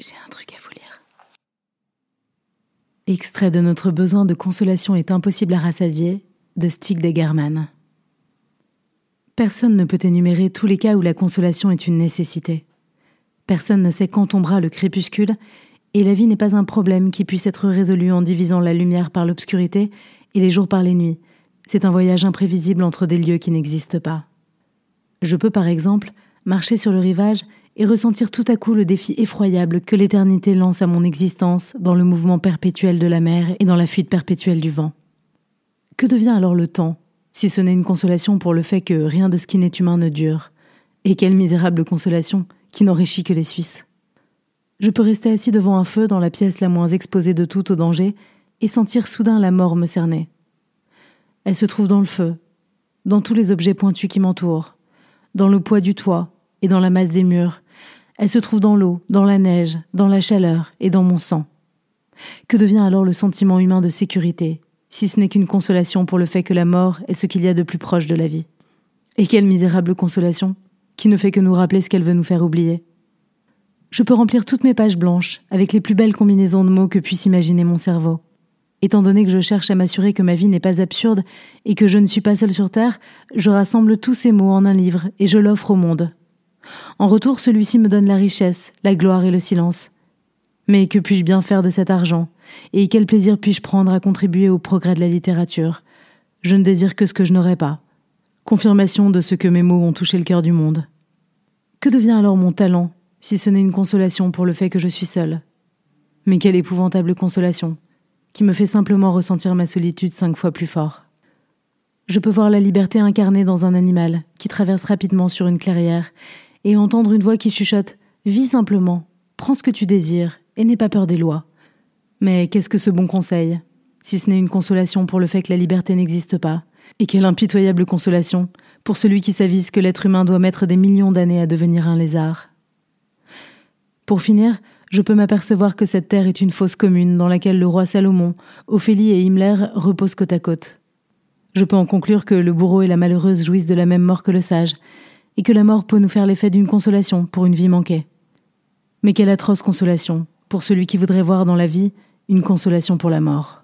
J'ai un truc à vous lire. Extrait de Notre besoin de consolation est impossible à rassasier de Stig Degerman. Personne ne peut énumérer tous les cas où la consolation est une nécessité. Personne ne sait quand tombera le crépuscule, et la vie n'est pas un problème qui puisse être résolu en divisant la lumière par l'obscurité et les jours par les nuits. C'est un voyage imprévisible entre des lieux qui n'existent pas. Je peux par exemple marcher sur le rivage et ressentir tout à coup le défi effroyable que l'éternité lance à mon existence dans le mouvement perpétuel de la mer et dans la fuite perpétuelle du vent. Que devient alors le temps, si ce n'est une consolation pour le fait que rien de ce qui n'est humain ne dure? Et quelle misérable consolation qui n'enrichit que les Suisses Je peux rester assis devant un feu dans la pièce la moins exposée de tout au danger et sentir soudain la mort me cerner. Elle se trouve dans le feu, dans tous les objets pointus qui m'entourent, dans le poids du toit et dans la masse des murs, elle se trouve dans l'eau, dans la neige, dans la chaleur et dans mon sang. Que devient alors le sentiment humain de sécurité, si ce n'est qu'une consolation pour le fait que la mort est ce qu'il y a de plus proche de la vie? Et quelle misérable consolation, qui ne fait que nous rappeler ce qu'elle veut nous faire oublier. Je peux remplir toutes mes pages blanches avec les plus belles combinaisons de mots que puisse imaginer mon cerveau. Étant donné que je cherche à m'assurer que ma vie n'est pas absurde et que je ne suis pas seule sur Terre, je rassemble tous ces mots en un livre et je l'offre au monde, en retour, celui-ci me donne la richesse, la gloire et le silence. Mais que puis-je bien faire de cet argent? Et quel plaisir puis-je prendre à contribuer au progrès de la littérature? Je ne désire que ce que je n'aurai pas. Confirmation de ce que mes mots ont touché le cœur du monde. Que devient alors mon talent, si ce n'est une consolation pour le fait que je suis seule Mais quelle épouvantable consolation, qui me fait simplement ressentir ma solitude cinq fois plus fort. Je peux voir la liberté incarnée dans un animal qui traverse rapidement sur une clairière et entendre une voix qui chuchote Vis simplement, prends ce que tu désires, et n'aie pas peur des lois. Mais qu'est-ce que ce bon conseil, si ce n'est une consolation pour le fait que la liberté n'existe pas Et quelle impitoyable consolation pour celui qui s'avise que l'être humain doit mettre des millions d'années à devenir un lézard? Pour finir, je peux m'apercevoir que cette terre est une fosse commune dans laquelle le roi Salomon, Ophélie et Himmler reposent côte à côte. Je peux en conclure que le bourreau et la malheureuse jouissent de la même mort que le sage, et que la mort peut nous faire l'effet d'une consolation pour une vie manquée. Mais quelle atroce consolation pour celui qui voudrait voir dans la vie une consolation pour la mort.